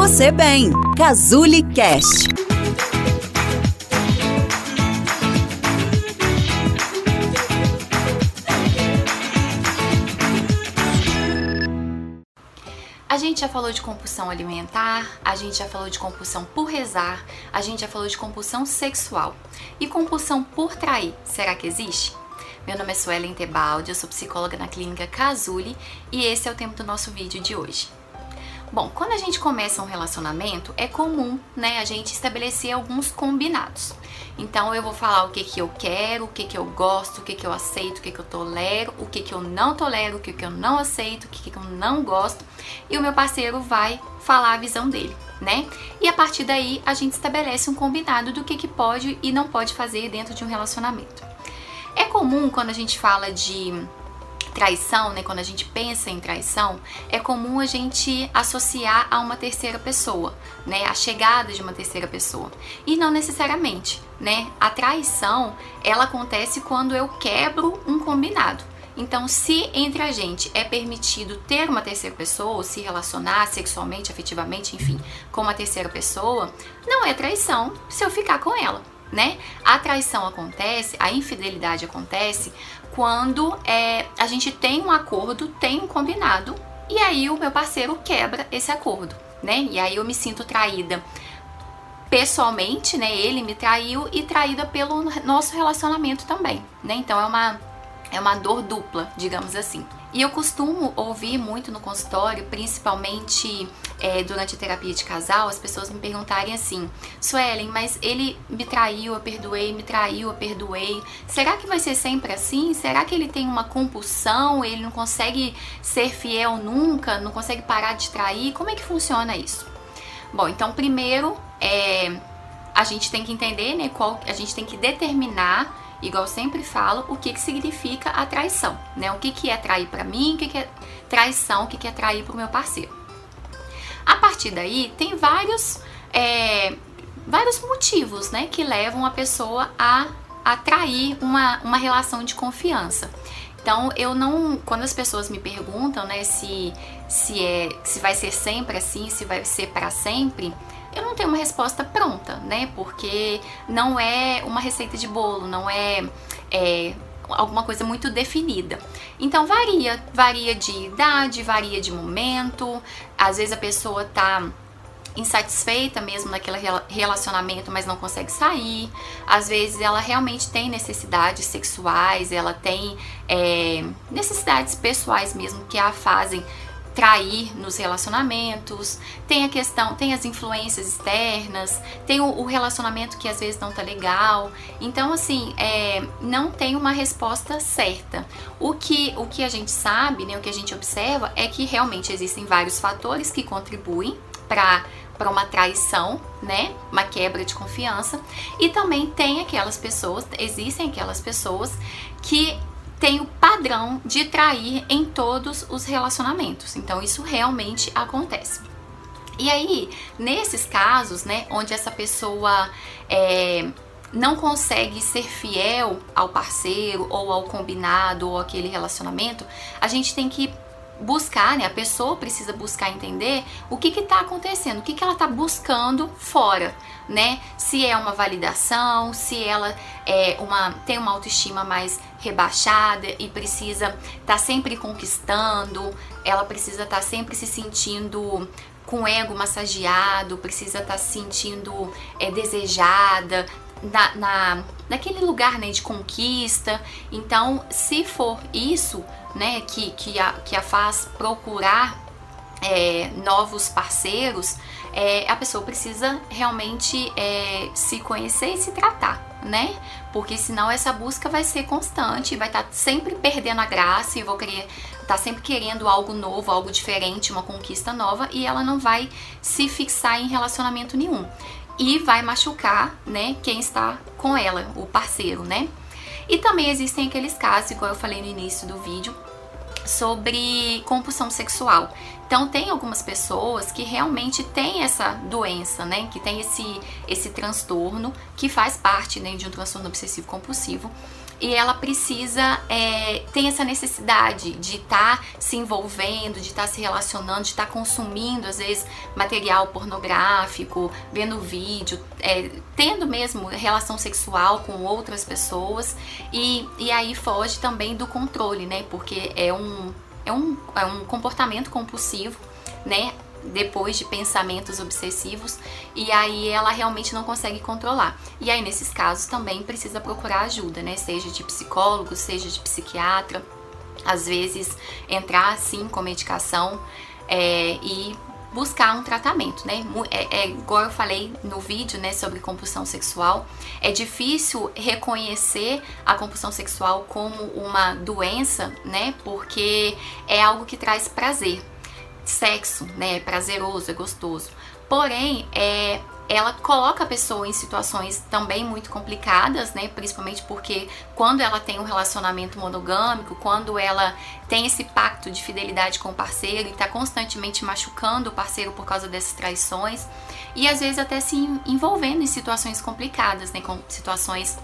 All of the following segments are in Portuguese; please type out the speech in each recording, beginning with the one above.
você bem. Cazuli Cast. A gente já falou de compulsão alimentar, a gente já falou de compulsão por rezar, a gente já falou de compulsão sexual. E compulsão por trair, será que existe? Meu nome é Suelen Tebaldi, eu sou psicóloga na clínica Casuli e esse é o tema do nosso vídeo de hoje. Bom, quando a gente começa um relacionamento, é comum, né, a gente estabelecer alguns combinados. Então eu vou falar o que que eu quero, o que que eu gosto, o que que eu aceito, o que que eu tolero, o que que eu não tolero, o que que eu não aceito, o que que eu não gosto, e o meu parceiro vai falar a visão dele, né? E a partir daí a gente estabelece um combinado do que que pode e não pode fazer dentro de um relacionamento. É comum quando a gente fala de traição, né, quando a gente pensa em traição, é comum a gente associar a uma terceira pessoa, né, a chegada de uma terceira pessoa. E não necessariamente, né? A traição, ela acontece quando eu quebro um combinado. Então, se entre a gente é permitido ter uma terceira pessoa, ou se relacionar sexualmente, afetivamente, enfim, com uma terceira pessoa, não é traição se eu ficar com ela né? A traição acontece, a infidelidade acontece quando é, a gente tem um acordo, tem um combinado, e aí o meu parceiro quebra esse acordo, né? E aí eu me sinto traída pessoalmente, né? Ele me traiu e traída pelo nosso relacionamento também, né? Então é uma é uma dor dupla, digamos assim. E eu costumo ouvir muito no consultório, principalmente é, durante a terapia de casal, as pessoas me perguntarem assim: Suelen, mas ele me traiu, eu perdoei, me traiu, eu perdoei. Será que vai ser sempre assim? Será que ele tem uma compulsão? Ele não consegue ser fiel nunca? Não consegue parar de trair? Como é que funciona isso? Bom, então, primeiro, é, a gente tem que entender, né? Qual, a gente tem que determinar igual sempre falo, o que, que significa a traição, né? O que, que é trair para mim, o que, que é traição, o que, que é trair para o meu parceiro. A partir daí, tem vários, é, vários motivos, né, que levam a pessoa a atrair uma, uma relação de confiança. Então, eu não, quando as pessoas me perguntam, né, se se é, se vai ser sempre assim, se vai ser para sempre, eu não tenho uma resposta pronta, né? Porque não é uma receita de bolo, não é, é alguma coisa muito definida. Então varia, varia de idade, varia de momento. Às vezes a pessoa tá insatisfeita mesmo naquele relacionamento, mas não consegue sair. Às vezes ela realmente tem necessidades sexuais, ela tem é, necessidades pessoais mesmo que a fazem trair nos relacionamentos, tem a questão, tem as influências externas, tem o, relacionamento que às vezes não tá legal. Então, assim, é, não tem uma resposta certa. O que, o que a gente sabe, né, o que a gente observa é que realmente existem vários fatores que contribuem para para uma traição, né? Uma quebra de confiança. E também tem aquelas pessoas, existem aquelas pessoas que tem o padrão de trair em todos os relacionamentos. Então isso realmente acontece. E aí, nesses casos, né, onde essa pessoa é, não consegue ser fiel ao parceiro ou ao combinado ou aquele relacionamento, a gente tem que buscar, né? A pessoa precisa buscar entender o que está acontecendo, o que, que ela está buscando fora, né? Se é uma validação, se ela é uma tem uma autoestima mais rebaixada e precisa estar tá sempre conquistando, ela precisa estar tá sempre se sentindo com o ego massageado, precisa estar tá se sentindo é, desejada, na, na, naquele lugar né, de conquista. Então, se for isso né, que, que, a, que a faz procurar é, novos parceiros, é, a pessoa precisa realmente é, se conhecer e se tratar, né? Porque senão essa busca vai ser constante, vai estar tá sempre perdendo a graça e vou querer tá sempre querendo algo novo, algo diferente, uma conquista nova e ela não vai se fixar em relacionamento nenhum e vai machucar, né, quem está com ela, o parceiro, né? E também existem aqueles casos, igual eu falei no início do vídeo, sobre compulsão sexual. Então tem algumas pessoas que realmente têm essa doença, né, que tem esse esse transtorno que faz parte né, de um transtorno obsessivo compulsivo e ela precisa é, tem essa necessidade de estar tá se envolvendo, de estar tá se relacionando, de estar tá consumindo às vezes material pornográfico, vendo vídeo, é, tendo mesmo relação sexual com outras pessoas e, e aí foge também do controle, né? Porque é um, é um, é um comportamento compulsivo, né? Depois de pensamentos obsessivos e aí ela realmente não consegue controlar. E aí nesses casos também precisa procurar ajuda, né? Seja de psicólogo, seja de psiquiatra, às vezes entrar sim com medicação é, e buscar um tratamento, né? É, é, igual eu falei no vídeo, né, sobre compulsão sexual, é difícil reconhecer a compulsão sexual como uma doença, né? Porque é algo que traz prazer sexo, né? É prazeroso, é gostoso. Porém, é, ela coloca a pessoa em situações também muito complicadas, né? Principalmente porque quando ela tem um relacionamento monogâmico, quando ela tem esse pacto de fidelidade com o parceiro e está constantemente machucando o parceiro por causa dessas traições e às vezes até se envolvendo em situações complicadas, né? Com situações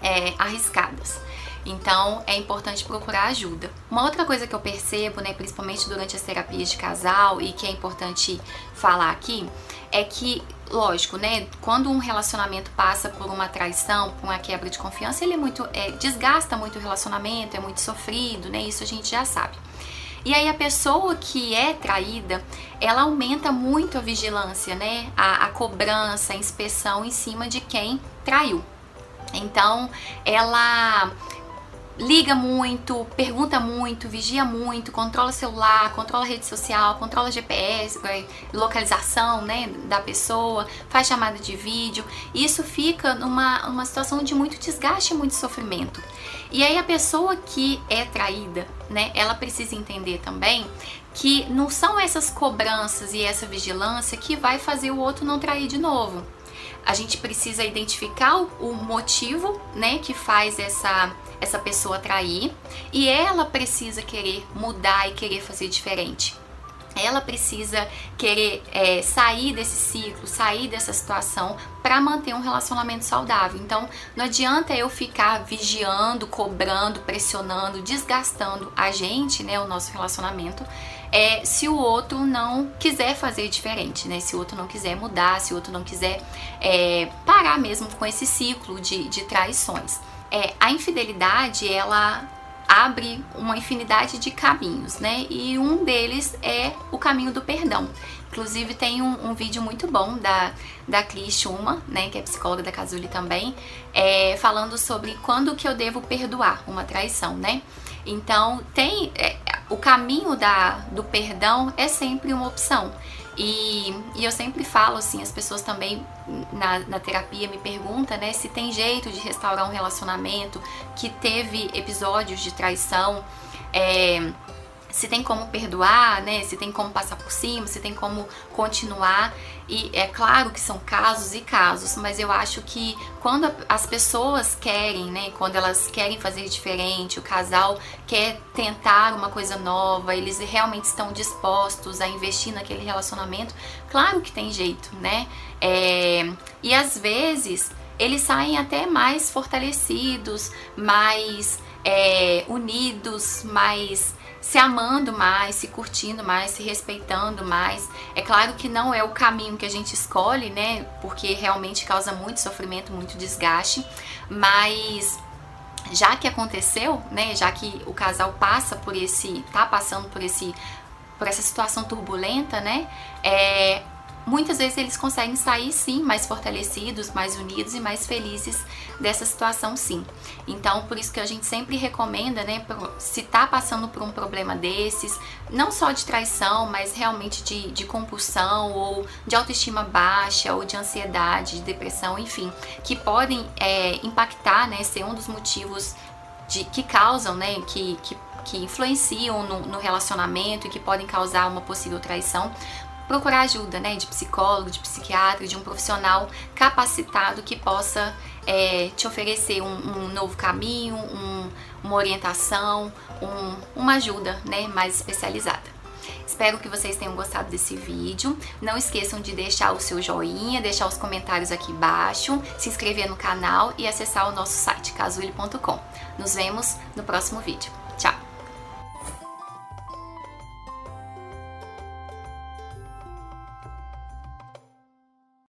é, arriscadas. Então é importante procurar ajuda. Uma outra coisa que eu percebo, né, principalmente durante as terapias de casal e que é importante falar aqui, é que, lógico, né, quando um relacionamento passa por uma traição, por uma quebra de confiança, ele é muito é, desgasta muito o relacionamento, é muito sofrido, né? Isso a gente já sabe. E aí a pessoa que é traída, ela aumenta muito a vigilância, né? A, a cobrança, a inspeção em cima de quem traiu. Então, ela liga muito, pergunta muito, vigia muito, controla celular, controla rede social, controla GPS, localização né, da pessoa, faz chamada de vídeo. Isso fica numa uma situação de muito desgaste e muito sofrimento. E aí a pessoa que é traída, né, ela precisa entender também que não são essas cobranças e essa vigilância que vai fazer o outro não trair de novo. A gente precisa identificar o motivo, né, que faz essa essa pessoa trair e ela precisa querer mudar e querer fazer diferente. Ela precisa querer é, sair desse ciclo, sair dessa situação para manter um relacionamento saudável. Então, não adianta eu ficar vigiando, cobrando, pressionando, desgastando a gente, né, o nosso relacionamento, é, se o outro não quiser fazer diferente, né? Se o outro não quiser mudar, se o outro não quiser é, parar mesmo com esse ciclo de, de traições é, a infidelidade ela abre uma infinidade de caminhos, né? E um deles é o caminho do perdão. Inclusive tem um, um vídeo muito bom da, da Cris Schumann, né, que é psicóloga da Casuli também, é, falando sobre quando que eu devo perdoar uma traição, né? Então tem é, o caminho da, do perdão é sempre uma opção. E, e eu sempre falo assim, as pessoas também na, na terapia me perguntam né, se tem jeito de restaurar um relacionamento que teve episódios de traição. É, se tem como perdoar, né? Se tem como passar por cima, se tem como continuar. E é claro que são casos e casos, mas eu acho que quando as pessoas querem, né? Quando elas querem fazer diferente, o casal quer tentar uma coisa nova, eles realmente estão dispostos a investir naquele relacionamento, claro que tem jeito, né? É, e às vezes eles saem até mais fortalecidos, mais é, unidos, mais se amando mais, se curtindo mais, se respeitando mais. É claro que não é o caminho que a gente escolhe, né? Porque realmente causa muito sofrimento, muito desgaste, mas já que aconteceu, né, já que o casal passa por esse, tá passando por esse por essa situação turbulenta, né? É, muitas vezes eles conseguem sair sim mais fortalecidos, mais unidos e mais felizes dessa situação sim. Então, por isso que a gente sempre recomenda, né, se tá passando por um problema desses, não só de traição, mas realmente de, de compulsão ou de autoestima baixa ou de ansiedade, de depressão, enfim, que podem é, impactar, né, ser um dos motivos de, que causam, né, que, que que influenciam no, no, relacionamento e que podem causar uma possível traição, procurar ajuda, né, de psicólogo, de psiquiatra, de um profissional capacitado que possa é, te oferecer um, um novo caminho, um, uma orientação, um, uma ajuda, né, mais especializada. Espero que vocês tenham gostado desse vídeo. Não esqueçam de deixar o seu joinha, deixar os comentários aqui embaixo, se inscrever no canal e acessar o nosso site casule.com. Nos vemos no próximo vídeo.